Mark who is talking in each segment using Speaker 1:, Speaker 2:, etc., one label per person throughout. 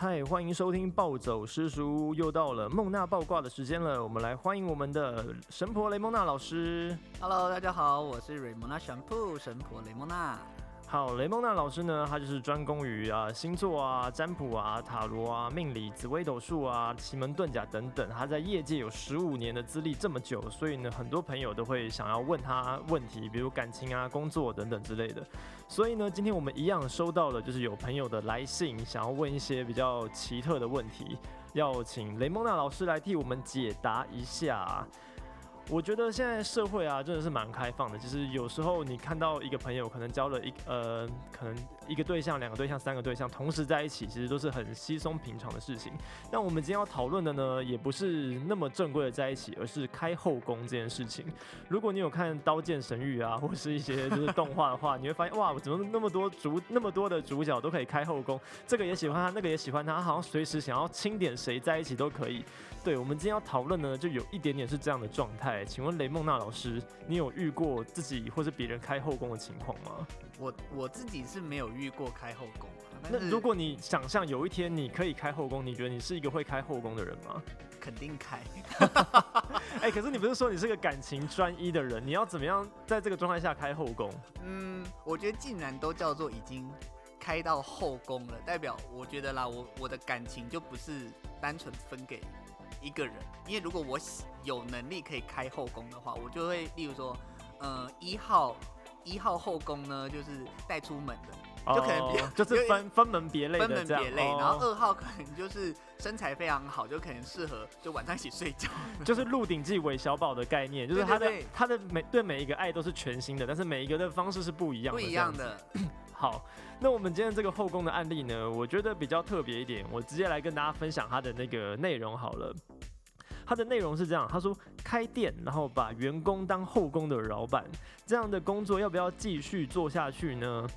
Speaker 1: 嗨，欢迎收听暴走师叔，又到了梦娜爆挂的时间了。我们来欢迎我们的神婆雷蒙娜老师。
Speaker 2: Hello，大家好，我是雷蒙娜神铺神婆雷蒙娜。
Speaker 1: 好，雷蒙娜老师呢，他就是专攻于啊星座啊、占卜啊、塔罗啊、命理、紫微斗数啊、奇门遁甲等等。他在业界有十五年的资历，这么久，所以呢，很多朋友都会想要问他问题，比如感情啊、工作等等之类的。所以呢，今天我们一样收到了，就是有朋友的来信，想要问一些比较奇特的问题，要请雷蒙娜老师来替我们解答一下。我觉得现在社会啊，真的是蛮开放的。其实有时候你看到一个朋友，可能交了一呃，可能一个对象、两个对象、三个对象同时在一起，其实都是很稀松平常的事情。但我们今天要讨论的呢，也不是那么正规的在一起，而是开后宫这件事情。如果你有看《刀剑神域》啊，或是一些就是动画的话，你会发现哇，我怎么那么多主那么多的主角都可以开后宫？这个也喜欢他，那个也喜欢他，好像随时想要清点谁在一起都可以。对，我们今天要讨论呢，就有一点点是这样的状态。请问雷梦娜老师，你有遇过自己或是别人开后宫的情况吗？
Speaker 2: 我我自己是没有过开后宫啊，但是
Speaker 1: 那如果你想象有一天你可以开后宫，你觉得你是一个会开后宫的人吗？
Speaker 2: 肯定开，
Speaker 1: 哎、可是你不是说你是个感情专一的人，你要怎么样在这个状态下开后宫？
Speaker 2: 嗯，我觉得竟然都叫做已经开到后宫了，代表我觉得啦，我我的感情就不是单纯分给一个人，因为如果我有能力可以开后宫的话，我就会例如说，呃，一号一号后宫呢，就是带出门的。就可能比较
Speaker 1: 哦就是分分门别类的
Speaker 2: 分门别类，然后
Speaker 1: 哦
Speaker 2: 二号可能就是身材非常好，就可能适合就晚上一起睡觉。
Speaker 1: 就是《鹿鼎记》韦小宝的概念，就是他的他的每对每一个爱都是全新的，但是每一个的方式是不一样的，
Speaker 2: 不一样。的，
Speaker 1: 好，那我们今天这个后宫的案例呢，我觉得比较特别一点，我直接来跟大家分享它的那个内容好了。它的内容是这样，他说开店，然后把员工当后宫的老板，这样的工作要不要继续做下去呢？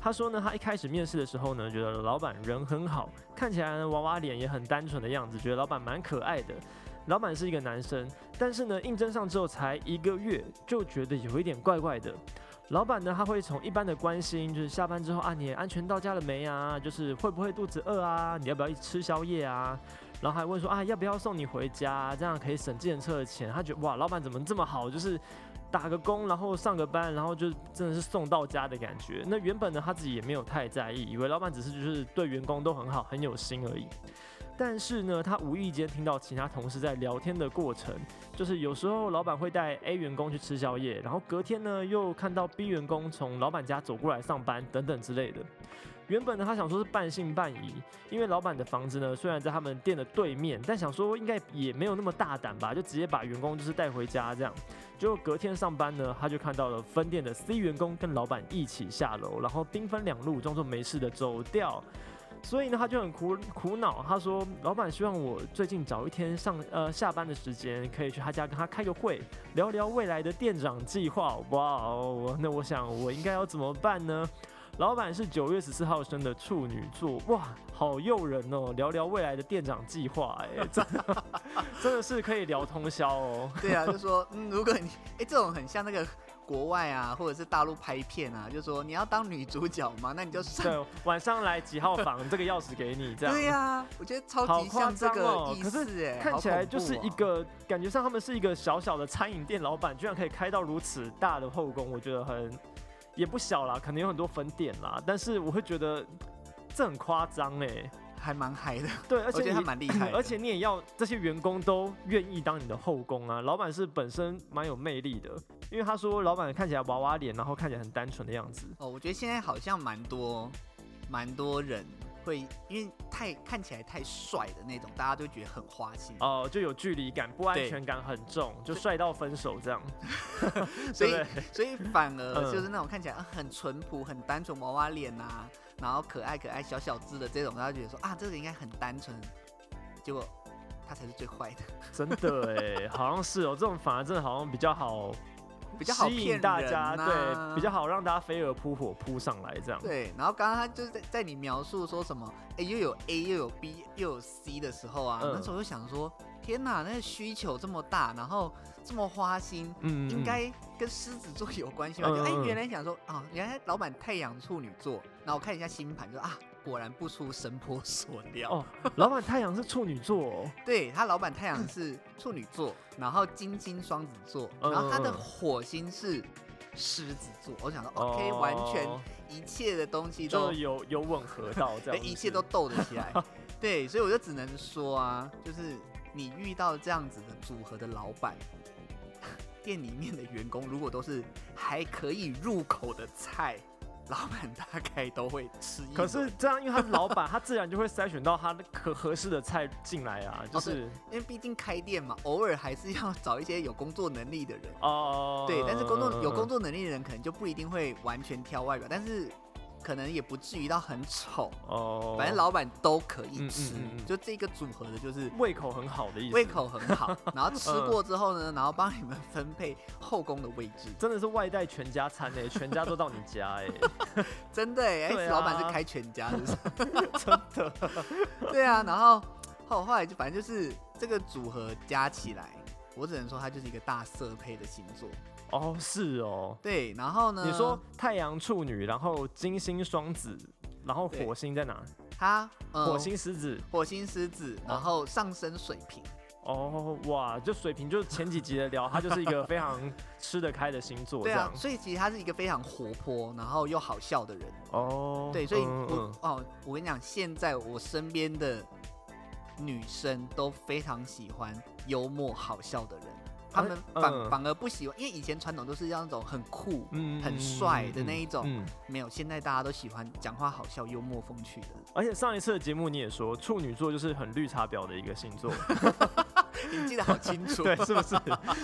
Speaker 1: 他说呢，他一开始面试的时候呢，觉得老板人很好，看起来呢娃娃脸也很单纯的样子，觉得老板蛮可爱的。老板是一个男生，但是呢，应征上之后才一个月，就觉得有一点怪怪的。老板呢，他会从一般的关心，就是下班之后啊，你安全到家了没啊？就是会不会肚子饿啊？你要不要一起吃宵夜啊？然后还问说啊，要不要送你回家？这样可以省计程车的钱。他觉得哇，老板怎么这么好？就是打个工，然后上个班，然后就真的是送到家的感觉。那原本呢，他自己也没有太在意，以为老板只是就是对员工都很好，很有心而已。但是呢，他无意间听到其他同事在聊天的过程，就是有时候老板会带 A 员工去吃宵夜，然后隔天呢又看到 B 员工从老板家走过来上班等等之类的。原本呢，他想说是半信半疑，因为老板的房子呢虽然在他们店的对面，但想说应该也没有那么大胆吧，就直接把员工就是带回家这样。结果隔天上班呢，他就看到了分店的 C 员工跟老板一起下楼，然后兵分两路，装作没事的走掉。所以呢，他就很苦苦恼。他说：“老板希望我最近找一天上呃下班的时间，可以去他家跟他开个会，聊聊未来的店长计划。”哇哦，那我想我应该要怎么办呢？老板是九月十四号生的处女座，哇，好诱人哦！聊聊未来的店长计划，哎，真 的真的是可以聊通宵哦。
Speaker 2: 对啊，就说嗯，如果你哎、这种很像那个国外啊，或者是大陆拍片啊，就说你要当女主角嘛，那你就上。
Speaker 1: 对，晚上来几号房，这个钥匙给你，这样。
Speaker 2: 对呀、我觉得超
Speaker 1: 好
Speaker 2: 级像这个意
Speaker 1: 可是
Speaker 2: 思哎，
Speaker 1: 看起来就是一个感觉上他们是一个小小的餐饮店老板，居然可以开到如此大的后宫，我觉得很也不小啦，可能有很多粉点啦，但是我会觉得这很夸张哎，
Speaker 2: 还蛮嗨的，
Speaker 1: 对，而且他
Speaker 2: 蛮厉害，
Speaker 1: 而且你也要这些员工都愿意当你的后宫啊，老板是本身蛮有魅力的，因为他说老板看起来娃娃脸，然后看起来很单纯的样子，
Speaker 2: 哦，我觉得现在好像蛮多蛮多人会因为太看起来太帅的那种，大家都觉得很花心，
Speaker 1: 哦、就有距离感，不安全感很重，就帅到分手这样，
Speaker 2: 所以 所以反而
Speaker 1: 嗯。
Speaker 2: 就是那种看起来啊很淳朴、很单纯娃娃脸呐，然后可爱可爱、小小只的这种，大家觉得说啊这个应该很单纯，结果他才是最坏的，
Speaker 1: 真的哎，好像是哦，这种反而真的好像比较好，
Speaker 2: 比较好
Speaker 1: 吸
Speaker 2: 骗
Speaker 1: 引大家，对，比较好让大家飞蛾扑火扑上来这样。
Speaker 2: 对。然后刚刚他就是在在你描述说什么，哎又有 A 又有 B 又有 C 的时候啊，
Speaker 1: 嗯
Speaker 2: 那时候就想说，天哪，那个需求这么大，然后这么花心，
Speaker 1: 嗯
Speaker 2: 应该跟狮子座有关系吧？
Speaker 1: 嗯
Speaker 2: 就哎、原来想说啊，原来老板太阳处女座，然后我看一下星盘，就啊，果然不出神婆所料。
Speaker 1: 哦，老板太阳是处女座、哦，
Speaker 2: 对他老板太阳是处女座，然后金星双子座，
Speaker 1: 嗯
Speaker 2: 然后他的火星是狮子座。我想说，OK，、
Speaker 1: 哦
Speaker 2: 完全一切的东西都
Speaker 1: 有有吻合到这，样，
Speaker 2: 一切都斗得起来。对，所以我就只能说啊，就是你遇到这样子的组合的老板，店里面的员工如果都是还可以入口的菜，老板大概都会吃一。
Speaker 1: 可是这样，因为他是老板，他自然就会筛选到他可合适的菜进来啊，就是
Speaker 2: 因为毕竟开店嘛，偶尔还是要找一些有工作能力的人。
Speaker 1: 哦，
Speaker 2: 对，但是工作有工，
Speaker 1: 作
Speaker 2: 能力的人可能就不一定会完全挑外表，但是可能也不至于到很丑。
Speaker 1: 哦，
Speaker 2: 反正老板都可以吃，
Speaker 1: 嗯嗯
Speaker 2: 就这个组合的就是
Speaker 1: 胃口很好的意思，
Speaker 2: 胃口很好，然后吃
Speaker 1: 嗯
Speaker 2: 过之后呢，然后帮你们分配后宫的位置，
Speaker 1: 真的是外带全家餐诶，全家都到你家诶，
Speaker 2: 真的哎，老板
Speaker 1: 啊
Speaker 2: 是开全家的，
Speaker 1: 真的，
Speaker 2: 对啊，然后后后来就反正就是这个组合加起来，我只能说它就是一个大色配的星座。
Speaker 1: 哦，是哦。
Speaker 2: 对，然后呢？
Speaker 1: 你说太阳处女，然后金星双子，然后火星在哪？
Speaker 2: 它呃
Speaker 1: 火星狮子。
Speaker 2: 火星狮子，然后上升水瓶，
Speaker 1: 哦，哇，就水瓶，就是前几集的聊，它就是一个非常吃得开的星座，
Speaker 2: 对啊。所以其实他是一个非常活泼，然后又好笑的人。
Speaker 1: 哦，
Speaker 2: 对，所以
Speaker 1: 嗯
Speaker 2: 我、
Speaker 1: 嗯
Speaker 2: 哦，我跟你讲，现在我身边的女生都非常喜欢幽默好笑的人，她们
Speaker 1: 嗯
Speaker 2: 反、
Speaker 1: 嗯
Speaker 2: 反而不喜欢，因为以前传统都是要那种很酷、
Speaker 1: 嗯
Speaker 2: 很帅的那一种，
Speaker 1: 嗯，
Speaker 2: 没有，现在大家都喜欢讲话好笑、幽默风趣的。
Speaker 1: 而且上一次的节目你也说，处女座就是很绿茶婊的一个星座，
Speaker 2: 你记得好清楚。
Speaker 1: 对，是不是？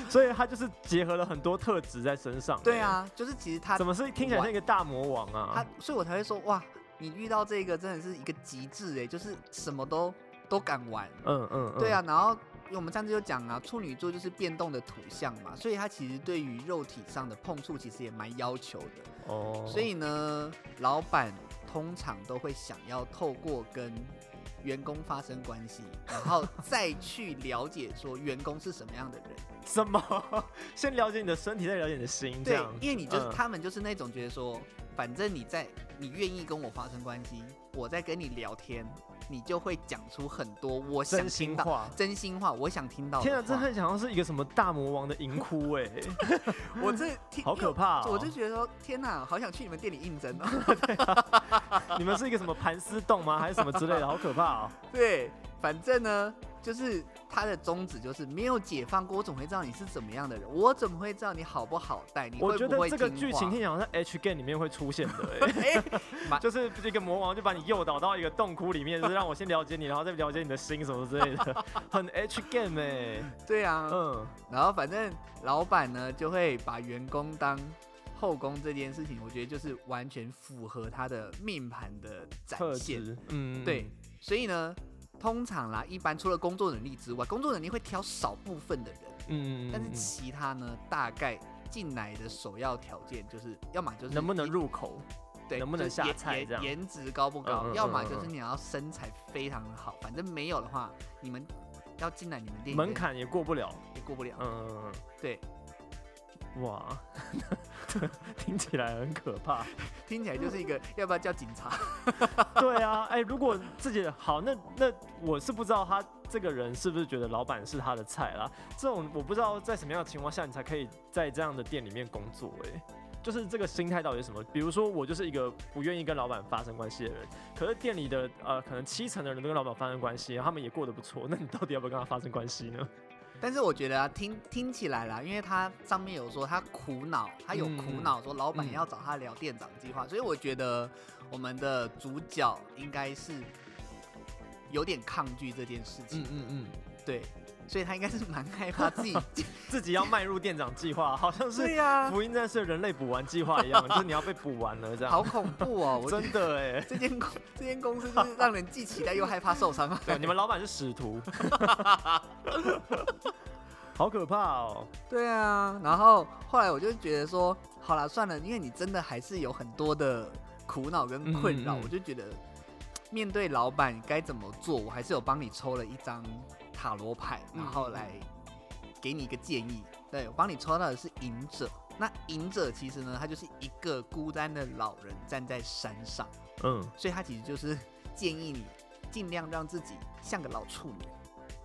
Speaker 1: 所以他就是结合了很多特质在身上。
Speaker 2: 对，啊，就是其实他
Speaker 1: 怎么是听起来像一个大魔王啊
Speaker 2: 他
Speaker 1: 啊？，
Speaker 2: 所以我才会说哇，你遇到这个真的是一个极致哎，就是什么都都敢玩。
Speaker 1: 嗯嗯嗯，
Speaker 2: 对啊，然后我们上次就讲啊，处女座就是变动的土象嘛，所以他其实对于肉体上的碰触其实也蛮要求的。
Speaker 1: 哦，
Speaker 2: 所以呢，老板通常都会想要透过跟员工发生关系，然后 再去了解说员工是什么样的人。
Speaker 1: 什么？先了解你的身体，再了解你的心，
Speaker 2: 对，。因为你就是、
Speaker 1: 嗯
Speaker 2: 他们就是那种觉得说，反正你在你愿意跟我发生关系，我在跟你聊天，你就会讲出很多我想
Speaker 1: 真
Speaker 2: 听到
Speaker 1: 心话。
Speaker 2: 真心话，我想听到
Speaker 1: 天啊，
Speaker 2: 话。
Speaker 1: 这很想要是一个什么大魔王的淫窟哎，
Speaker 2: 我这
Speaker 1: 好可怕哦！
Speaker 2: 我就觉得说，天哪，好想去你们店里应征哦。
Speaker 1: 你们是一个什么盘丝洞吗？还是什么之类的？好可怕哦！
Speaker 2: 对，反正呢，就是他的宗旨就是没有解放过，我怎么会知道你是怎么样的人？我怎么会知道你好不好带？你
Speaker 1: 我
Speaker 2: 会不会
Speaker 1: 觉得这个剧情听起来好像 H game 里面会出现的 哎，
Speaker 2: 哎，
Speaker 1: 就是一个魔王就把你诱导到一个洞窟里面，就是让我先了解你，然后再了解你的心什么之类的，很 H game 哎，
Speaker 2: 对啊，
Speaker 1: 嗯，
Speaker 2: 然后反正老板呢就会把员工当后宫这件事情，我觉得就是完全符合他的命盘的展现。
Speaker 1: 嗯，
Speaker 2: 对，所以呢，通常啦，一般除了工作能力之外，工作能力会挑少部分的人，
Speaker 1: 嗯，嗯，
Speaker 2: 但是
Speaker 1: 嗯
Speaker 2: 其他呢，大概进来的首要条件就是，要么就是
Speaker 1: 能不能入口？
Speaker 2: 对，
Speaker 1: 能不能下菜这样
Speaker 2: 颜值高不高？要么就是你要身材非常的好，反正没有的话，你们要进来你们店
Speaker 1: 门槛也过不了，
Speaker 2: 也过不了。
Speaker 1: 嗯，
Speaker 2: 对，
Speaker 1: 哇，听起来很可怕。
Speaker 2: 听起来就是一个要不要叫警察？
Speaker 1: 对啊，哎、如果自己好，那那我是不知道他这个人是不是觉得老板是他的菜啦。这种我不知道在什么样的情况下你才可以在这样的店里面工作、哎，就是这个心态到底是什么？比如说我就是一个不愿意跟老板发生关系的人，可是店里的呃可能七成的人都跟老板发生关系，他们也过得不错，那你到底要不要跟他发生关系呢？
Speaker 2: 但是我觉得啊，听听起来啦，因为他上面有说他苦恼，他有苦
Speaker 1: 嗯
Speaker 2: 恼说老板
Speaker 1: 嗯
Speaker 2: 要找他聊店长计划，所以我觉得我们的主角应该是有点抗拒这件事情，
Speaker 1: 嗯嗯，
Speaker 2: 对，所以他应该是蛮害怕自己，
Speaker 1: 自己要迈入店长计划，好像是
Speaker 2: 对呀、
Speaker 1: 福音战士的人类补完计划一样，就是你要被补完了这样。
Speaker 2: 好恐怖哦！我觉得
Speaker 1: 真的哎。
Speaker 2: 这间公这间公司就是让人既期待又害怕受伤。
Speaker 1: 对，你们老板是使徒，好可怕哦。
Speaker 2: 对啊，然后后来我就觉得说，好了，算了，因为你真的还是有很多的苦恼跟困扰，
Speaker 1: 嗯嗯嗯
Speaker 2: 我就觉得面对老板该怎么做，我还是有帮你抽了一张塔罗牌，
Speaker 1: 嗯
Speaker 2: 然后来给你一个建议。对我帮你抽到的是隐者，那隐者其实呢，他就是一个孤单的老人站在山上，
Speaker 1: 嗯。
Speaker 2: 所以他其实就是建议你尽量让自己像个老处女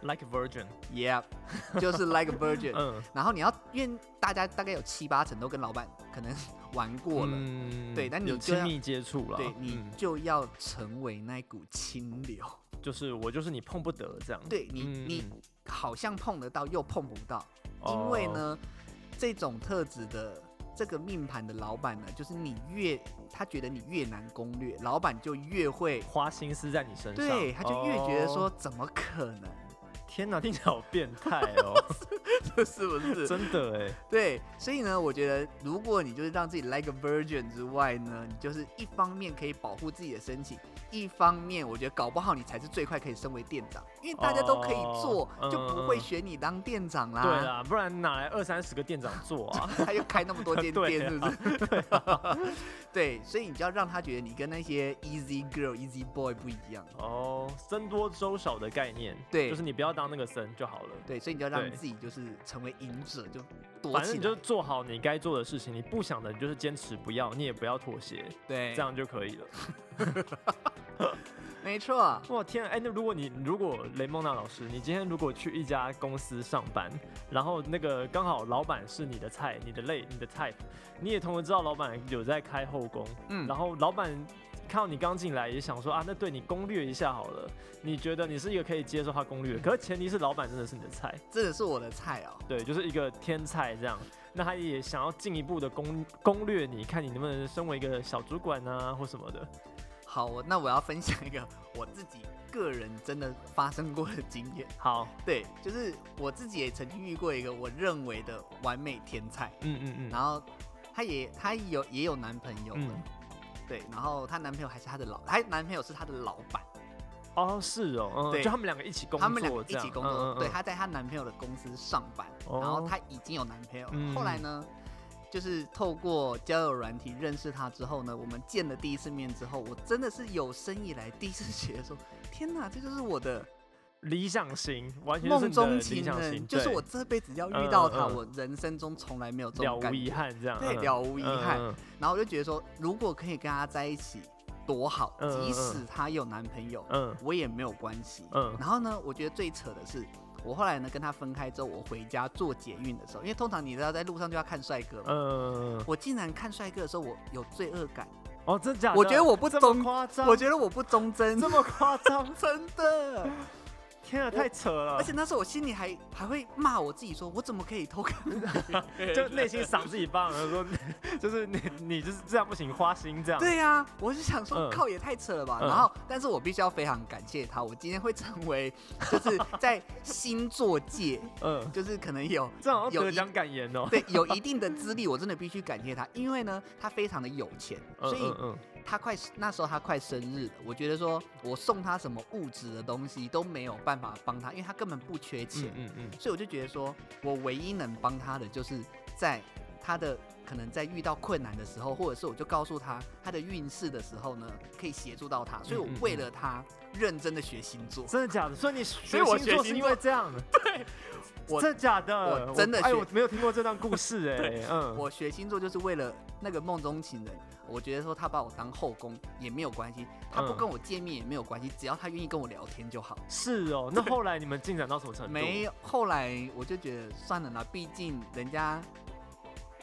Speaker 1: ，like a
Speaker 2: Virgin，Yeah，就是 like a virgin。
Speaker 1: 嗯，
Speaker 2: 然后你要，因为大家大概有七八成都跟老板可能 玩过了，
Speaker 1: 嗯
Speaker 2: 对但你
Speaker 1: 有亲密接触了，
Speaker 2: 对你
Speaker 1: 嗯。
Speaker 2: 就要成为那股清流。
Speaker 1: 就是我就是你碰不得这样，
Speaker 2: 对你，
Speaker 1: 嗯。
Speaker 2: 你好像碰得到又碰不到，
Speaker 1: 哦。
Speaker 2: 因为呢，这种特质的这个命盘的老板呢，就是你越他觉得你越难攻略，老板就越会，
Speaker 1: 花心思在你身上，
Speaker 2: 对，他就越觉得说
Speaker 1: 哦。
Speaker 2: 怎么可能，
Speaker 1: 天哪，听起来好变态哦，这
Speaker 2: 是不是？
Speaker 1: 真的哎，
Speaker 2: 对，所以呢，我觉得如果你就是让自己 like a virgin 之外呢，你就是一方面可以保护自己的身体，一方面我觉得搞不好你才是最快可以升为店长，因为大家都可以做，
Speaker 1: 哦
Speaker 2: 就不会选你当店长啦。
Speaker 1: 对啦，不然哪来二三十个店长做啊？
Speaker 2: 他又开那么多间店，是不
Speaker 1: 啊
Speaker 2: 是？对，所以你就要让他觉得你跟那些 easy girl、easy boy 不一样。
Speaker 1: 哦，僧多粥少的概念，
Speaker 2: 对
Speaker 1: 就是你不要当那个僧就好了。
Speaker 2: 对，所以你就要让
Speaker 1: 对
Speaker 2: 自己就是成为赢者，就躲
Speaker 1: 反正你就。做好你该做的事情，你不想的你就是坚持不要，你也不要妥协，
Speaker 2: 对，
Speaker 1: 这样就可以了。
Speaker 2: 没错。
Speaker 1: 我天啊，哎、那如果你如果雷蒙娜老师，你今天如果去一家公司上班，然后那个刚好老板是你的菜，你的类，你的 type，你也同时知道老板有在开后宫，
Speaker 2: 嗯
Speaker 1: 然后老板看到你刚进来，也想说啊，那对你攻略一下好了。你觉得你是一个可以接受他攻略的，可是前提是老板真的是你的菜，
Speaker 2: 真的是我的菜哦。
Speaker 1: 对，就是一个天菜这样。那他也想要进一步的攻攻略你，看你能不能身为一个小主管啊或什么的。
Speaker 2: 好，我那我要分享一个我自己个人真的发生过的经验。
Speaker 1: 好，
Speaker 2: 对，就是我自己也曾经遇过一个我认为的完美天才，
Speaker 1: 嗯嗯嗯，
Speaker 2: 然后她也她有也有男朋友了，
Speaker 1: 嗯，
Speaker 2: 对，然后她男朋友还是她的老，她男朋友是她的老板，
Speaker 1: 哦是哦，嗯，
Speaker 2: 对
Speaker 1: 就他们两个一起工作，
Speaker 2: 他们两个一起工作，
Speaker 1: 嗯嗯嗯。
Speaker 2: 对，她在她男朋友的公司上班，
Speaker 1: 哦。
Speaker 2: 然后她已经有男朋友，
Speaker 1: 嗯。
Speaker 2: 后来呢？就是透过交友软体认识他之后呢，我们见了第一次面之后，我真的是有生以来第一次觉得说，天哪，这就是我的
Speaker 1: 理想型，完全是
Speaker 2: 梦中情人，就是我这辈子要遇到他，
Speaker 1: 嗯嗯
Speaker 2: 我人生中从来没有这
Speaker 1: 了无
Speaker 2: 种感觉。
Speaker 1: 遗憾这样，
Speaker 2: 对，
Speaker 1: 嗯
Speaker 2: 了无遗憾。
Speaker 1: 嗯
Speaker 2: 然后我就觉得说，如果可以跟他在一起，多好，即使他有男朋友，
Speaker 1: 嗯
Speaker 2: 我也没有关系。
Speaker 1: 嗯
Speaker 2: 然后呢，我觉得最扯的是，我后来呢跟他分开之后，我回家坐捷运的时候，因为通常你知道在路上就要看帅哥嘛，
Speaker 1: 嗯，
Speaker 2: 我竟然看帅哥的时候，我有罪恶感，
Speaker 1: 哦，真假的？
Speaker 2: 我觉得我不
Speaker 1: 这
Speaker 2: 忠我觉得我不忠贞，
Speaker 1: 这么夸张，
Speaker 2: 真的。
Speaker 1: 天啊，太扯了！
Speaker 2: 而且那时候我心里还还会骂我自己，说我怎么可以偷看？
Speaker 1: 就内心赏自己巴掌，说 就是你你就是这样不行，花心这样。
Speaker 2: 对呀、我是想说，
Speaker 1: 嗯
Speaker 2: 靠，也太扯了吧。
Speaker 1: 嗯
Speaker 2: 然后，但是我必须要非常感谢他，我今天会成为就是在星座界，
Speaker 1: 嗯，
Speaker 2: 就是可能有
Speaker 1: 这好像
Speaker 2: 有一
Speaker 1: 得奖感言哦。
Speaker 2: 对有一定的资历，我真的必须感谢他，因为呢，他非常的有钱，
Speaker 1: 嗯
Speaker 2: 所以
Speaker 1: 嗯嗯，
Speaker 2: 他快那时候他快生日了，我觉得说我送他什么物质的东西都没有办法帮他，因为他根本不缺钱。
Speaker 1: 嗯嗯
Speaker 2: 所以我就觉得说，我唯一能帮他的，就是在他的可能在遇到困难的时候，或者是我就告诉他他的运势的时候呢，可以协助到他。所以我为了他认真的学星座。
Speaker 1: 真的假的？所以你学
Speaker 2: 以我
Speaker 1: 星座是因为这样的？对，
Speaker 2: 我
Speaker 1: 真的假的？
Speaker 2: 我真的
Speaker 1: 哎，我没有听过这段故事 哎。嗯，
Speaker 2: 我学星座就是为了那个梦中情人，我觉得说他把我当后宫也没有关系，他不
Speaker 1: 嗯
Speaker 2: 跟我见面也没有关系，只要他愿意跟我聊天就好。
Speaker 1: 是哦。那后来你们进展到什么程度？
Speaker 2: 没有，后来我就觉得算了啦，毕竟人家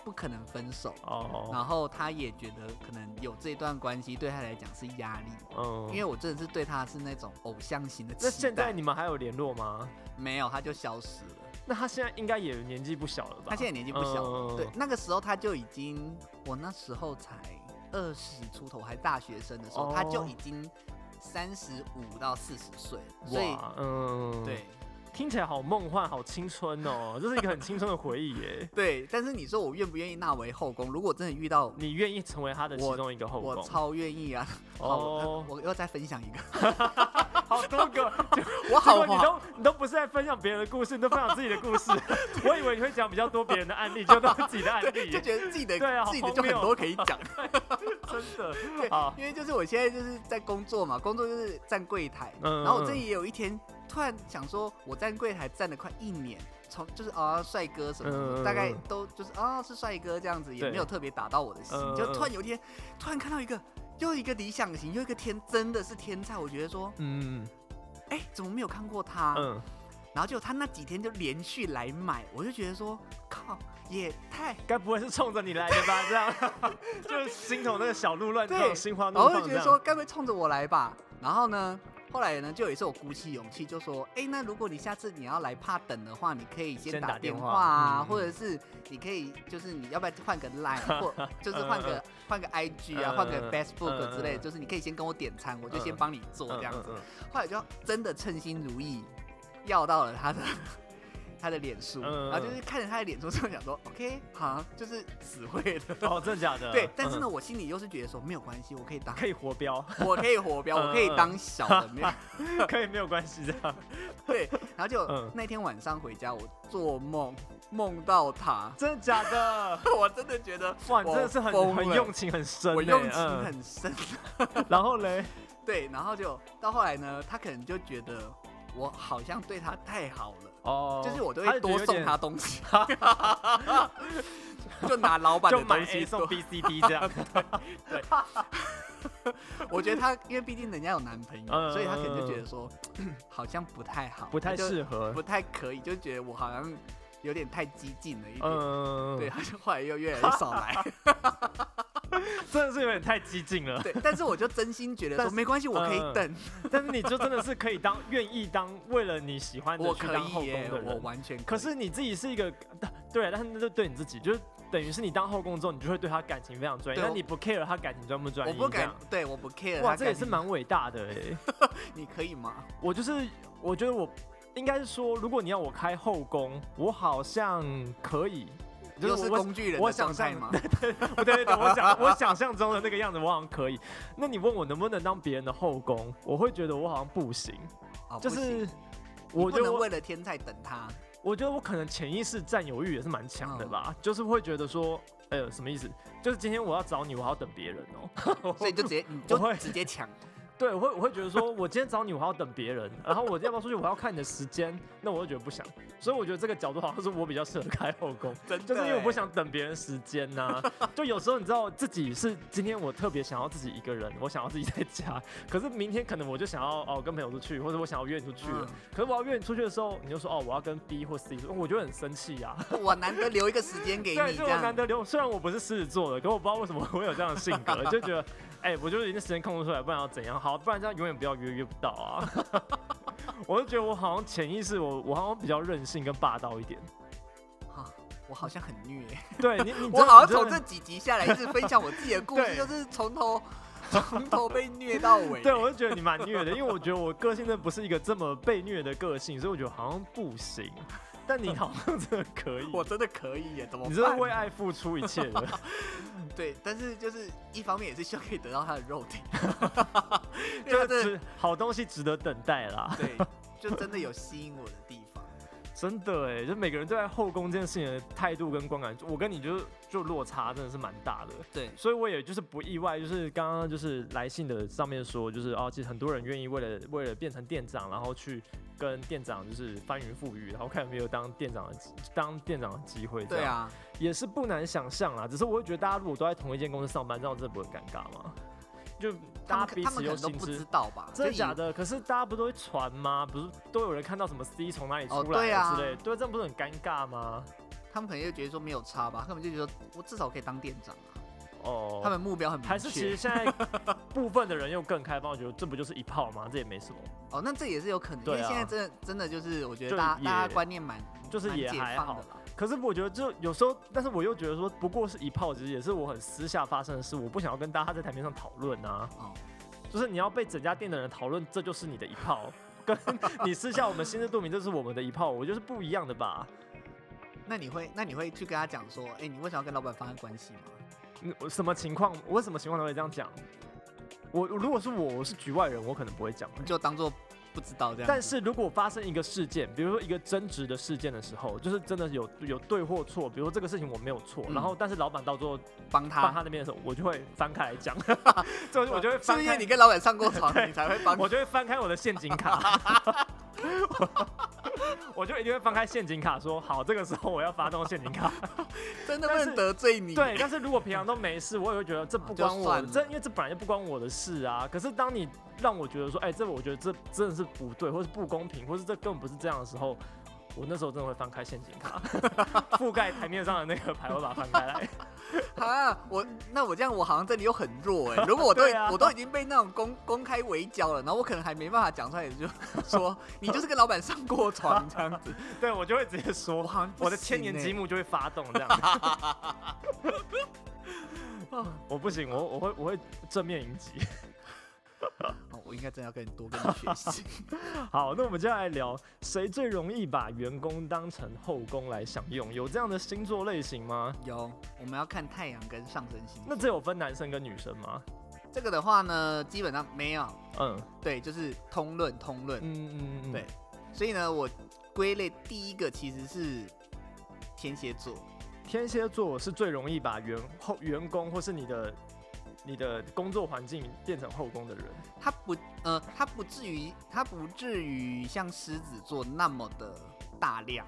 Speaker 2: 不可能分手。
Speaker 1: 哦，
Speaker 2: 然后他也觉得可能有这段关系对他来讲是压力，
Speaker 1: 嗯
Speaker 2: 因为我真的是对他是那种偶像型的。
Speaker 1: 那现在你们还有联络吗？
Speaker 2: 没有，他就消失了。
Speaker 1: 那他现在应该也年纪不小了吧？
Speaker 2: 他现在年纪不小了，
Speaker 1: 嗯
Speaker 2: 对，那个时候他就已经，我那时候才二十出头，还大学生的时候，
Speaker 1: 哦
Speaker 2: 他就已经三十五到四十岁，所以，
Speaker 1: 嗯，
Speaker 2: 对。
Speaker 1: 听起来好梦幻，好青春哦，这是一个很青春的回忆耶。
Speaker 2: 对，但是你说我愿不愿意纳为后宫？如果真的遇到，
Speaker 1: 你愿意成为他的其中一个后宫？
Speaker 2: 我超愿意啊！好，我又再分享一个，
Speaker 1: 好多个，
Speaker 2: 我好
Speaker 1: 你，都你都不是在分享别人的故事，你都分享自己的故事。我以为你会讲比较多别人的案例，就都是自己的案例
Speaker 2: 就，觉得自己的
Speaker 1: 对啊
Speaker 2: 自己的就很多可以讲。
Speaker 1: 真的
Speaker 2: 对，因为就是我现在就是在工作嘛，工作就是站柜台，
Speaker 1: 嗯
Speaker 2: 然后我这里也有一天突然想说，我站柜台站了快一年，从就是啊帅哥什么什么，
Speaker 1: 嗯
Speaker 2: 大概都就是啊是帅哥这样子，也没有特别打到我的心，就突然有一天突然看到一个又一个理想型，又一个天，真的是天才。我觉得说，
Speaker 1: 嗯
Speaker 2: 哎、怎么没有看过他？
Speaker 1: 嗯，
Speaker 2: 然后就他那几天就连续来买，我就觉得说，靠，也太……
Speaker 1: 该不会是冲着你来的吧？这样 就是心头那个小鹿乱
Speaker 2: 对
Speaker 1: 撞，心花怒放这样。
Speaker 2: 就觉得说，该不会冲着我来吧？然后呢，后来呢，就有一次我鼓起勇气就说，哎、那如果你下次你要来怕等的话，你可以先
Speaker 1: 先
Speaker 2: 打电
Speaker 1: 话。
Speaker 2: 话啊，
Speaker 1: 嗯。
Speaker 2: 或者是你可以就是你要不要换个 Line 或就是换个换个 IG 啊，
Speaker 1: 嗯
Speaker 2: 换个
Speaker 1: 嗯
Speaker 2: Facebook 之类就是你可以先跟我点餐，我就先
Speaker 1: 嗯
Speaker 2: 帮你做
Speaker 1: 嗯
Speaker 2: 这样子。后来就真的称心如意，要到了他的他的脸书，
Speaker 1: 嗯
Speaker 2: 然后就是看着他的脸书，就想说，OK，好，就是死会的。
Speaker 1: 哦，真的假的？
Speaker 2: 对，但是呢，
Speaker 1: 嗯，
Speaker 2: 我心里又是觉得说没有关系，我可以当，
Speaker 1: 可以活标，
Speaker 2: 我可以活标，我可以当小的，没有
Speaker 1: 可以没有关系这样。
Speaker 2: 对。然后就
Speaker 1: 嗯
Speaker 2: 那天晚上回家，我做梦梦到他，
Speaker 1: 真的假的？
Speaker 2: 我真的觉得
Speaker 1: 哇，你真的是很很用情很深，
Speaker 2: 我用情
Speaker 1: 嗯
Speaker 2: 很深。
Speaker 1: 然后嘞，
Speaker 2: 对，然后就到后来呢，他可能就觉得我好像对他太好了。
Speaker 1: 哦，
Speaker 2: 就是我都会多送他东西，就拿老板的东西送。
Speaker 1: B C D 这样。
Speaker 2: 对 我觉得他，因为毕竟人家有男朋友，
Speaker 1: 嗯
Speaker 2: 所以他可能就觉得说，好像不太好，
Speaker 1: 不太适合
Speaker 2: 不。太可以，就觉得我好像有点太激进了一点。
Speaker 1: 嗯，
Speaker 2: 对，，他就后来又越来越少来。
Speaker 1: 真的是有点太激进了。
Speaker 2: 对，但是我就真心觉得说，
Speaker 1: 是
Speaker 2: 没关系，我可以
Speaker 1: 嗯
Speaker 2: 等，
Speaker 1: 但是你就真的是可以当愿意当为了你喜欢的
Speaker 2: 我可
Speaker 1: 去当后
Speaker 2: 以耶
Speaker 1: 宫的，人。
Speaker 2: 我完全
Speaker 1: 可
Speaker 2: 以
Speaker 1: 是你自己是一个，对，但是那就对你自己，就是等于是你当后宫之后，你就会对他感情非常专一，
Speaker 2: 对我
Speaker 1: 但你不 care 他感情专不专一，
Speaker 2: 我不敢对，我不 care
Speaker 1: 哇，
Speaker 2: 他
Speaker 1: 这也是蛮伟大的哎。
Speaker 2: 你可以吗？
Speaker 1: 我就是，我觉得我应该是说，如果你要我开后宫，我好像可以，就
Speaker 2: 是工具人的
Speaker 1: 我想象
Speaker 2: 状态吗？
Speaker 1: 对对对，我想我想象中的那个样子，我好像可以。那你问我能不能当别人的后宫，我会觉得我好像不行，就是
Speaker 2: 我不能
Speaker 1: 我觉得我
Speaker 2: 为了天菜等他。
Speaker 1: 我觉得我可能潜意识占有欲也是蛮强的吧，就是会觉得说，呃，什么意思？就是今天我要找你，我还要等别人哦、
Speaker 2: 所以就直接 你就
Speaker 1: 会
Speaker 2: 直接抢，
Speaker 1: 对，我会我会觉得说，我今天找你，我还要等别人，然后我要不要出去，我还要看你的时间，那我就觉得不想。所以我觉得这个角度好像是我比较适合开后宫，
Speaker 2: 真
Speaker 1: 就是因为我不
Speaker 2: 欸
Speaker 1: 想等别人时间呐、就有时候你知道自己是今天我特别想要自己一个人，我想要自己在家，可是明天可能我就想要哦跟朋友出去，或者我想要约你出去了。
Speaker 2: 嗯
Speaker 1: 可是我要约你出去的时候，你就说哦我要跟 B 或 C，我就会很生气呀、
Speaker 2: 我难得留一个时间给
Speaker 1: 对，
Speaker 2: 你，
Speaker 1: 就我难得留。虽然我不是狮子座的，可我不知道为什么我会有这样的性格，就觉得，哎、我就是一定时间空不出来，不然要怎样？好，不然这样永远不要约，约不到啊。我就觉得我好像潜意识，我我好像比较任性跟霸道一点。
Speaker 2: 啊我好像很虐，
Speaker 1: 对你，你
Speaker 2: 我好像从这几集下来一直分享我自己的故事，就是从头从头被虐到尾。
Speaker 1: 对，我就觉得你蛮虐的，因为我觉得我个性真的不是一个这么被虐的个性，所以我觉得好像不行。但你好像真的可以，
Speaker 2: 我真的可以耶，怎么
Speaker 1: 你真的？为爱付出一切的。
Speaker 2: 对，但是就是一方面也是希望可以得到他的肉体，因
Speaker 1: 就是好东西值得等待啦。
Speaker 2: 对，就真的有吸引我的地方。
Speaker 1: 真的哎，就每个人对待后宫这件事情的态度跟观感，我跟你就就落差真的是蛮大的。
Speaker 2: 对，
Speaker 1: 所以我也就是不意外，就是刚刚就是来信的上面说，就是哦，其实很多人愿意为了为了变成店长，然后去跟店长就是翻云覆雨，然后看有没有当店长的当店长的机会。
Speaker 2: 对，啊，
Speaker 1: 也是不难想象啦。只是我会觉得大家如果都在同一间公司上班，这样真的不会很尴尬吗？就大家彼此
Speaker 2: 们可能都不
Speaker 1: 知
Speaker 2: 知道吧？
Speaker 1: 真的假的？可是大家不都会传吗？不是都有人看到什么 C 从哪里
Speaker 2: 哦
Speaker 1: 出来
Speaker 2: 对啊
Speaker 1: 之类？对，这样不是很尴尬吗？
Speaker 2: 他们可能就觉得说没有差吧，他们就觉得我至少可以当店长啊。
Speaker 1: 哦，
Speaker 2: 他们目标很明确。
Speaker 1: 还是其实现在部分的人又更开放，我觉得这不就是一炮吗？这也没什么，
Speaker 2: 哦，那这也是有可能，因为现在真的真的就是我觉得大家大家观念蛮
Speaker 1: 就是也还好。可是我觉得就有时候，但是我又觉得说，不过是一炮，其实也是我很私下发生的事，我不想要跟大家在台面上讨论啊。
Speaker 2: 哦，
Speaker 1: 就是你要被整家店的人讨论，这就是你的一炮，跟你私下我们心知肚明，这是我们的一炮，我觉得是不一样的吧。
Speaker 2: 那你会那你会去跟他讲说，哎、你为什么要跟老板发生关系
Speaker 1: 我什么情况？我什么情况都会这样讲？我如果是我，我是局外人，我可能不会讲。
Speaker 2: 你就当做不知道这样。
Speaker 1: 但是如果发生一个事件，比如说一个争执的事件的时候，就是真的有有对或错，比如说这个事情我没有错，
Speaker 2: 嗯
Speaker 1: 然后但是老板到最后
Speaker 2: 帮
Speaker 1: 放
Speaker 2: 他，
Speaker 1: 他那边的时候，我就会翻开来讲，就 我就会
Speaker 2: 翻开是因为，你跟老板上过床，你才会帮？
Speaker 1: 我就会翻开我的陷阱卡，我就一定会翻开陷阱卡，说好，这个时候我要发动陷阱卡。
Speaker 2: 真的不能得罪你。
Speaker 1: 对，但是如果平常都没事，我也会觉得这不关我 这因为这本来就不关我的事啊。可是当你让我觉得说，哎、这我觉得这真的是不对，或是不公平，或是这根本不是这样的时候，我那时候真的会翻开陷阱卡，覆盖台面上的那个牌，我把它翻开来。
Speaker 2: 啊，我那我这样我好像真的又很弱哎、如果我都、我都已经被那种公公开围剿了，然后我可能还没办法讲出来，就说你就是跟老板上过床这样子，
Speaker 1: 对我就会直接
Speaker 2: 我
Speaker 1: 说，
Speaker 2: 好像不
Speaker 1: 我的千年积木就会发动这样。我不行，我我会我会正面迎击。
Speaker 2: 哦，我应该真的要跟你多跟你学习。
Speaker 1: 好，那我们接下来聊谁最容易把员工当成后宫来享用？有这样的星座类型吗？
Speaker 2: 有，我们要看太阳跟上升星座。
Speaker 1: 那这有分男生跟女生吗？
Speaker 2: 这个的话呢，基本上没有，
Speaker 1: 嗯
Speaker 2: 对，就是通论通论。
Speaker 1: 嗯嗯嗯，
Speaker 2: 对所以呢，我归类第一个其实是天蝎座。
Speaker 1: 天蝎座是最容易把员后员工或是你的你的工作环境变成后宫的人。
Speaker 2: 他不，呃，他不至于，他不至于像狮子座那么的大量，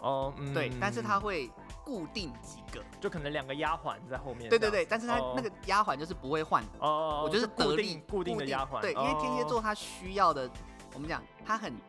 Speaker 1: 哦，嗯
Speaker 2: 对，但是他会固定几个，
Speaker 1: 就可能两个丫鬟在后面。
Speaker 2: 对对对，但是他
Speaker 1: 哦
Speaker 2: 那个丫鬟就是不会换，
Speaker 1: 哦，
Speaker 2: 我就是
Speaker 1: 固
Speaker 2: 得力
Speaker 1: 定固定的丫鬟。
Speaker 2: 对，因为天蝎
Speaker 1: 哦
Speaker 2: 座他需要的，我们讲他很注，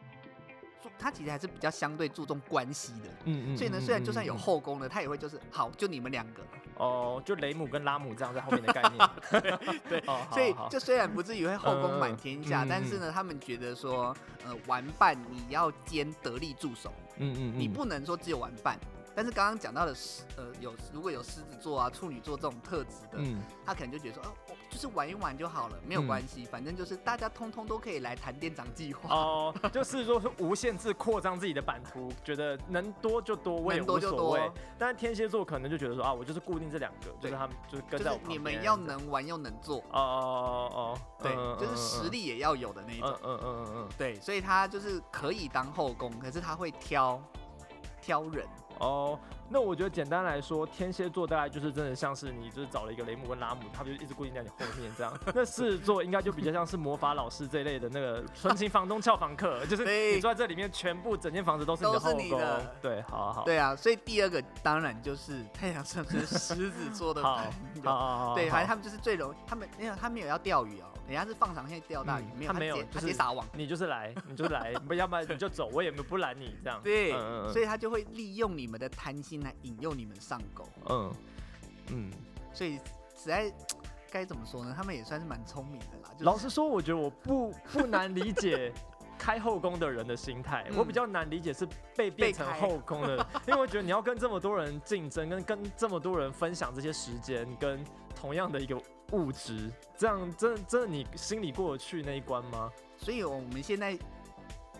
Speaker 2: 他其实还是比较相对注重关系的。
Speaker 1: 嗯嗯，
Speaker 2: 所以呢，
Speaker 1: 嗯
Speaker 2: 虽然就算有后宫了，他也会就是好，就你们两个。
Speaker 1: 哦，就雷姆跟拉姆这样在后面的概念。对哦，
Speaker 2: 所以就虽然不至于会后宫满天下，但是呢，他们觉得说，呃，玩伴你要兼得力助手，
Speaker 1: 嗯嗯嗯，
Speaker 2: 你不能说只有玩伴。但是刚刚讲到的狮，呃，有如果有狮子座啊、处女座这种特质的，
Speaker 1: 嗯
Speaker 2: 他可能就觉得说，哦，我就是玩一玩就好了，没有
Speaker 1: 嗯
Speaker 2: 关系，反正就是大家通通都可以来谈店长计划。
Speaker 1: 哦，就是说是无限制扩张自己的版图，觉得能多就多，我也
Speaker 2: 能多就
Speaker 1: 无所谓
Speaker 2: 多。
Speaker 1: 但是天蝎座可能就觉得说啊，我就是固定这两个，就是他们就是跟
Speaker 2: 就是
Speaker 1: 在我旁
Speaker 2: 你们要能玩又能做，
Speaker 1: 哦哦哦哦，
Speaker 2: 对，
Speaker 1: 嗯
Speaker 2: 就是实，力也要有的那一种。
Speaker 1: 嗯嗯嗯嗯嗯嗯，
Speaker 2: 对，所以他就是可以当后宫，可是他会挑挑人。
Speaker 1: 哦，那我觉得简单来说，天蝎座大概就是真的像是你就是找了一个雷姆跟拉姆，他们就一直固定在你后面这样。那狮子座应该就比较像是魔法老师这一类的那个 纯情房东俏房客，就是你住在这里面，全部整间房子都是你的
Speaker 2: 都是
Speaker 1: 后宫
Speaker 2: 你的。
Speaker 1: 对，好好好，
Speaker 2: 对啊，所以第二个当然就是太阳上升狮子座的
Speaker 1: 好
Speaker 2: 朋友。对，反正他们就是最容易，他们没有，他们有要钓鱼哦，人家是放长线钓大鱼，没有，
Speaker 1: 嗯他没有
Speaker 2: 直接他直接撒网。
Speaker 1: 你就是来，你就来，不要不然你就走，我也不拦你这样。
Speaker 2: 对，所以他就会利用你们的贪心来引诱你们上钩。
Speaker 1: 嗯嗯，
Speaker 2: 所以实在该怎么说呢？他们也算是蛮聪明的啦。就是、
Speaker 1: 老实说，我觉得我不不难理解。开后宫的人的心态，
Speaker 2: 嗯
Speaker 1: 我比较难理解是被变成后宫的，因为我觉得你要跟这么多人竞争，跟跟这么多人分享这些时间，跟同样的一个物质，这样真的真的你心里过得去那一关吗？
Speaker 2: 所以我们现在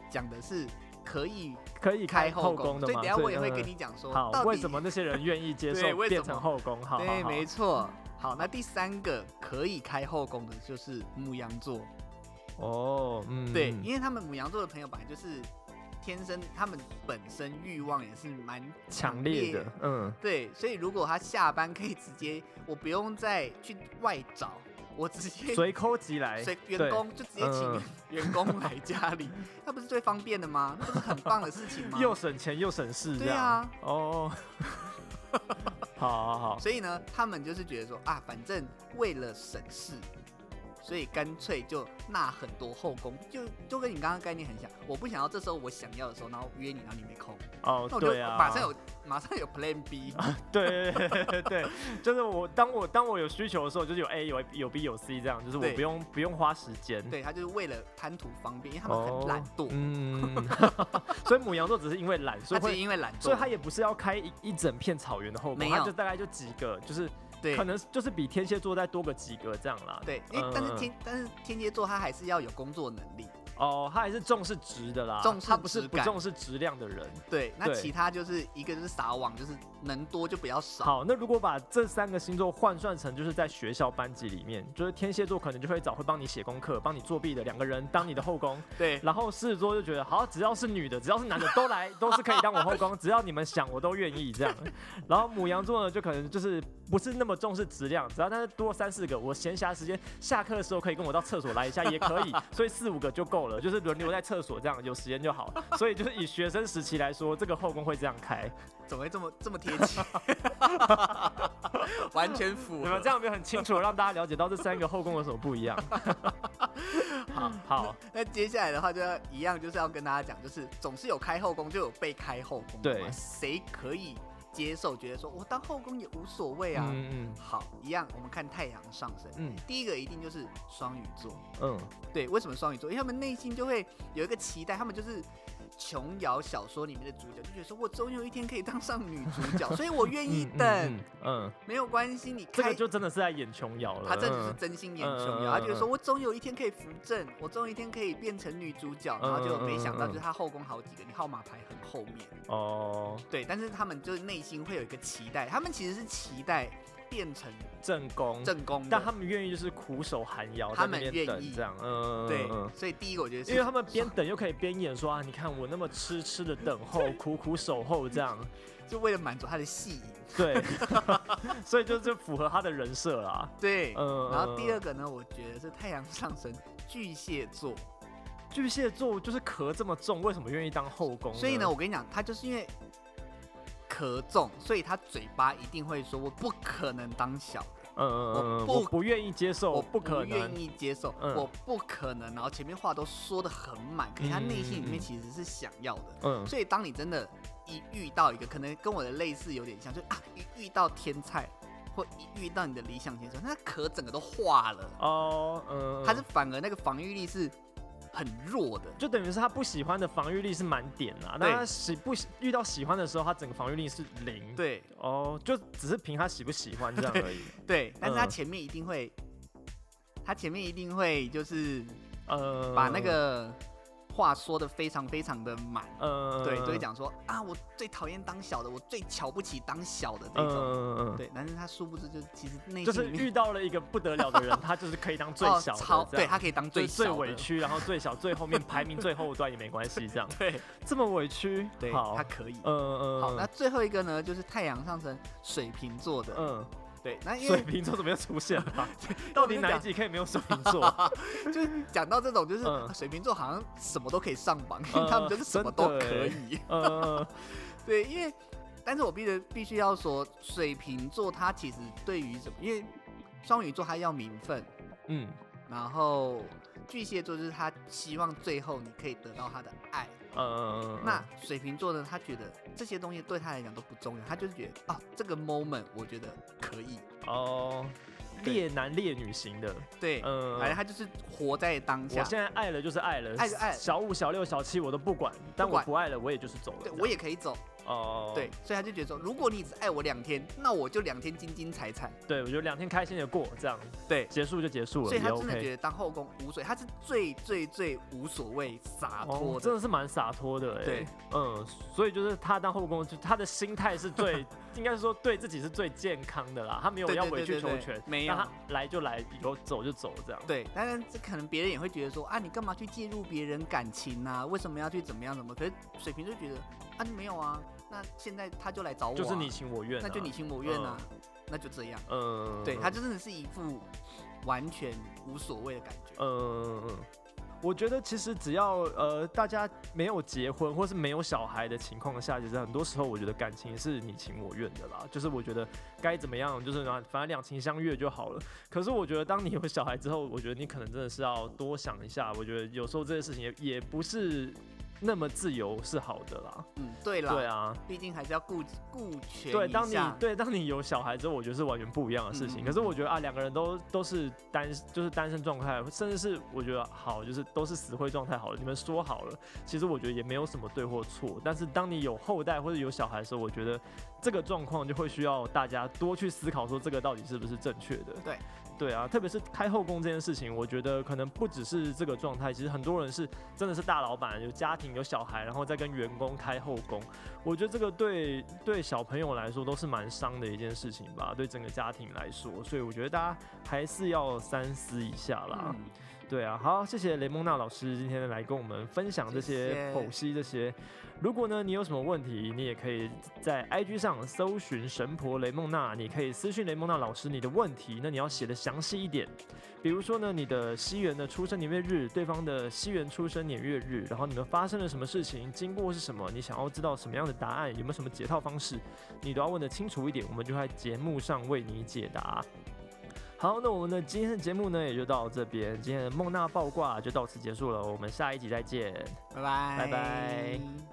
Speaker 2: 讲的是可以
Speaker 1: 可以
Speaker 2: 开
Speaker 1: 后
Speaker 2: 后宫，
Speaker 1: 的嘛？
Speaker 2: 所以等下我也会
Speaker 1: 嗯
Speaker 2: 跟你讲说，
Speaker 1: 好，
Speaker 2: 到底
Speaker 1: 为什么那些人愿意接受变成后宫？好，
Speaker 2: 对，
Speaker 1: 好
Speaker 2: 没错。好，那第三个可以开后宫的就是母羊座。
Speaker 1: 哦，嗯，
Speaker 2: 对，因为他们母羊座的朋友本来就是天生，他们本身欲望也是蛮
Speaker 1: 强烈的，嗯，
Speaker 2: 对，所以如果他下班可以直接，我不用再去外找，我直接
Speaker 1: 随抠即来，
Speaker 2: 随员工就直接请 员工来家里，那不是最方便的吗？那不是很棒的事情吗？
Speaker 1: 又省钱又省事，
Speaker 2: 对啊，
Speaker 1: 哦，好好好，
Speaker 2: 所以呢，他们就是觉得说啊，反正为了省事，所以干脆就纳很多后宫，就就跟你刚刚概念很像。我不想要这时候我想要的时候，然后约你，然后你没空，
Speaker 1: 哦
Speaker 2: 那，我就马上有马上有 Plan B。
Speaker 1: 对对对对。对，就是我当我当我有需求的时候，就是有 A 有有 B 有 C 这样，就是我不用不用花时间。
Speaker 2: 对他就是为了贪图方便，因为他们很懒惰，
Speaker 1: 嗯，所以母羊座只是因为懒，所以会，
Speaker 2: 因为懒惰，
Speaker 1: 所以他也不是要开一一整片草原的后宫，他就大概就几个，就是
Speaker 2: 对。
Speaker 1: 可能就是比天蝎座再多个几格这样啦。
Speaker 2: 对，因为但是
Speaker 1: 嗯。
Speaker 2: 天但是天蝎座他还是要有工作能力，
Speaker 1: 哦，他还是重视值的啦，
Speaker 2: 重视
Speaker 1: 他不是不重视质量的人。
Speaker 2: 对，那其他就是一个就是撒网，就是能多就不要少，
Speaker 1: 好，那如果把这三个星座换算成就是在学校班级里面，就是天蝎座可能就会找会帮你写功课、帮你作弊的两个人当你的后宫，
Speaker 2: 对，
Speaker 1: 然后狮子座就觉得好，只要是女的，只要是男的都来，都是可以当我后宫，只要你们想，我都愿意这样。然后母羊座呢，就可能就是不是那么重视质量，只要但是多三四个，我闲暇时间下课的时候可以跟我到厕所来一下也可以，所以四五个就够够了，就是轮流在厕所这样，有时间就好。所以就是以学生时期来说，这个后宫会这样开，
Speaker 2: 怎么会这么这么贴切？完全符合。
Speaker 1: 你们这样没有很清楚地让大家了解到这三个后宫有什么不一样？
Speaker 2: 好
Speaker 1: 好，
Speaker 2: 那接下来的话就要一样，就是要跟大家讲，就是总是有开后宫就有被开后宫，
Speaker 1: 对
Speaker 2: 谁可以接受？觉得说我当后宫也无所谓啊。
Speaker 1: 嗯嗯
Speaker 2: 好，一样，我们看太阳上升，
Speaker 1: 嗯
Speaker 2: 第一个一定就是双鱼座。
Speaker 1: 嗯
Speaker 2: 对，为什么双鱼座？因为他们内心就会有一个期待，他们就是琼瑶小说里面的主角，就觉得说我总有一天可以当上女主角，所以我愿意
Speaker 1: 嗯
Speaker 2: 等，
Speaker 1: 嗯嗯，
Speaker 2: 没有关系，你开
Speaker 1: 这个就真的是在演琼瑶了。
Speaker 2: 他这只是
Speaker 1: 嗯
Speaker 2: 真心演琼瑶，他觉得说
Speaker 1: 嗯
Speaker 2: 我总有一天可以扶正，我总有一天可以变成女主角，然后就没想到就是他后宫好几个，你号码牌很后面，
Speaker 1: 哦，
Speaker 2: 对，但是他们就是内心会有一个期待，他们其实是期待变成
Speaker 1: 正宫，
Speaker 2: 正宫，
Speaker 1: 但他们愿意就是苦守寒窑，
Speaker 2: 他们愿意。
Speaker 1: 等这样，嗯，
Speaker 2: 对
Speaker 1: 嗯，
Speaker 2: 所以第一个我觉得是
Speaker 1: 因为他们边等又可以边演说啊，你看我那么痴痴的等候，苦苦守候这样，
Speaker 2: 就为了满足他的戏瘾，
Speaker 1: 对，所以就就符合他的人设啦。
Speaker 2: 对，
Speaker 1: 嗯，
Speaker 2: 然后第二
Speaker 1: 嗯
Speaker 2: 个呢，我觉得是太阳上升巨蟹座，
Speaker 1: 巨蟹座就是壳这么重，为什么愿意当后宫？
Speaker 2: 所以呢，，我跟你讲，他就是因为壳重，所以他嘴巴一定会说我不可能当小的。
Speaker 1: 嗯嗯嗯，
Speaker 2: 我不
Speaker 1: 我不愿意接受，
Speaker 2: 我
Speaker 1: 不可能
Speaker 2: 愿
Speaker 1: 能，
Speaker 2: 意接受，
Speaker 1: 嗯
Speaker 2: 我不可能。然后前面话都说的很满，可是他内心里面其实是想要的。
Speaker 1: 嗯
Speaker 2: 所以当你真的一遇到一个可能跟我的类似有点像，就啊一遇到天菜，或一遇到你的理想型的时候，那壳整个都化了，
Speaker 1: 哦，嗯，
Speaker 2: 他是反而那个防御力是很弱的。
Speaker 1: 就等于是他不喜欢的防御力是满点啊，那他喜不喜遇到喜欢的时候，他整个防御力是零。，
Speaker 2: 对
Speaker 1: 哦，就只是凭他喜不喜欢这样而已。
Speaker 2: 对，但是他
Speaker 1: 嗯
Speaker 2: 前面一定会，他前面一定会就是
Speaker 1: 呃，
Speaker 2: 把那个话说的非常非常的满。
Speaker 1: 嗯，
Speaker 2: 对，就会讲说啊，我最讨厌当小的，我最瞧不起当小的这
Speaker 1: 嗯，
Speaker 2: 种。
Speaker 1: 嗯嗯。
Speaker 2: 对，但是他殊不知，就是其实内
Speaker 1: 就是遇到了一个不得了的人，他就是可以当最
Speaker 2: 哦
Speaker 1: 小的，
Speaker 2: 超对他可以当最
Speaker 1: 最最委屈，然后最小最后面排名最后段也没关系，这样。
Speaker 2: 对。
Speaker 1: 这么委屈，
Speaker 2: 对，他，可以。
Speaker 1: 嗯嗯，
Speaker 2: 好，那最后一个呢，就是太阳上升水瓶座的。
Speaker 1: 嗯，
Speaker 2: 对，那因
Speaker 1: 水瓶座怎么又出现了？到底哪一集可以没有水瓶座？
Speaker 2: 就是讲到这种，就是
Speaker 1: 嗯
Speaker 2: 水瓶座好像什么都可以上榜，因为
Speaker 1: 呃
Speaker 2: 他们就是什么都可
Speaker 1: 欸
Speaker 2: 以。
Speaker 1: 嗯，
Speaker 2: 对，因为，但是我必须必须要说，水瓶座他其实对于什么，因为双鱼座他要名分，
Speaker 1: 嗯，
Speaker 2: 然后巨蟹座就是他希望最后你可以得到他的爱。
Speaker 1: 嗯，
Speaker 2: 那水瓶座呢，他觉得这些东西对他来讲都不重要，他就是觉得啊，这个 moment 我觉得可以，
Speaker 1: 哦，烈男烈女型的，
Speaker 2: 对，
Speaker 1: 嗯，
Speaker 2: 反正他就是活在当下。
Speaker 1: 我。现在爱了就是爱了，
Speaker 2: 爱就爱
Speaker 1: 小五、小六、小七我都不管，但我不爱了，我也就是走了。
Speaker 2: 对，我也可以走，
Speaker 1: 哦，
Speaker 2: 对，所以他就觉得说，如果你只爱我两天，那我就两天精精彩彩，
Speaker 1: 对，我觉得两天开心的过，这样
Speaker 2: 对，
Speaker 1: 结束就结束了，
Speaker 2: 所以他真的觉。得当后宫无所谓，他是最最最无所谓洒
Speaker 1: 哦
Speaker 2: 脱，的，
Speaker 1: 真的是蛮洒脱的哎。
Speaker 2: 对，
Speaker 1: 嗯，所以就是他当后宫，就他的心态是最，应该是说对自己是最健康的啦。他没有要委曲求全，
Speaker 2: 没有
Speaker 1: 让他来就来，有走就走这样。
Speaker 2: 对，当然这可能别人也会觉得说啊，你干嘛去介入别人感情啊？为什么要去怎么样怎么？可是水瓶就觉得啊，没有啊，那现在他就来找我、啊，
Speaker 1: 就是你情我愿啊，
Speaker 2: 那就你情我愿啊，那就这样。
Speaker 1: 嗯，
Speaker 2: 对他就真的是一副完全无所谓的感觉。
Speaker 1: 嗯嗯，我觉得其实只要呃大家没有结婚或是没有小孩的情况下，其实很多时候我觉得感情是你情我愿的啦。就是我觉得该怎么样，就是呢，反正两情相悦就好了。可是我觉得当你有小孩之后，我觉得你可能真的是要多想一下。我觉得有时候这些事情也也不是那么自由是好的啦。
Speaker 2: 嗯，对啦，
Speaker 1: 对啊，
Speaker 2: 毕竟还是要顾顾全
Speaker 1: 对，当你对当你有小孩之后，我觉得是完全不一样的事情。
Speaker 2: 嗯
Speaker 1: 可是我觉得啊，两个人都都是单就是单身状态，甚至是我觉得好，就是都是死灰状态好了。你们说好了，其实我觉得也没有什么对或错。但是当你有后代或者有小孩的时候，我觉得这个状况就会需要大家多去思考，说这个到底是不是正确的。
Speaker 2: 对。
Speaker 1: 对啊，特别是开后宫这件事情，我觉得可能不只是这个状态，其实很多人是真的是大老板，有家庭有小孩，然后再跟员工开后宫。我觉得这个对对小朋友来说都是蛮伤的一件事情吧，对整个家庭来说，所以我觉得大家还是要三思一下啦。对啊，好，谢谢雷蒙娜老师今天来跟我们分享这些剖析这些。如果呢你有什么问题，你也可以在 IG 上搜寻神婆雷蒙娜，你可以私讯雷蒙娜老师你的问题，那你要写的详细一点。比如说呢，你的西元的出生年月日，对方的西元出生年月日，然后你们发生了什么事情，经过是什么，你想要知道什么样的答案，有没有什么解套方式，你都要问的清楚一点，我们就在节目上为你解答。好，那我们的今天的节目呢，也就到这边，今天的梦娜爆挂就到此结束了，我们下一集再见。
Speaker 2: 拜拜，
Speaker 1: 拜拜。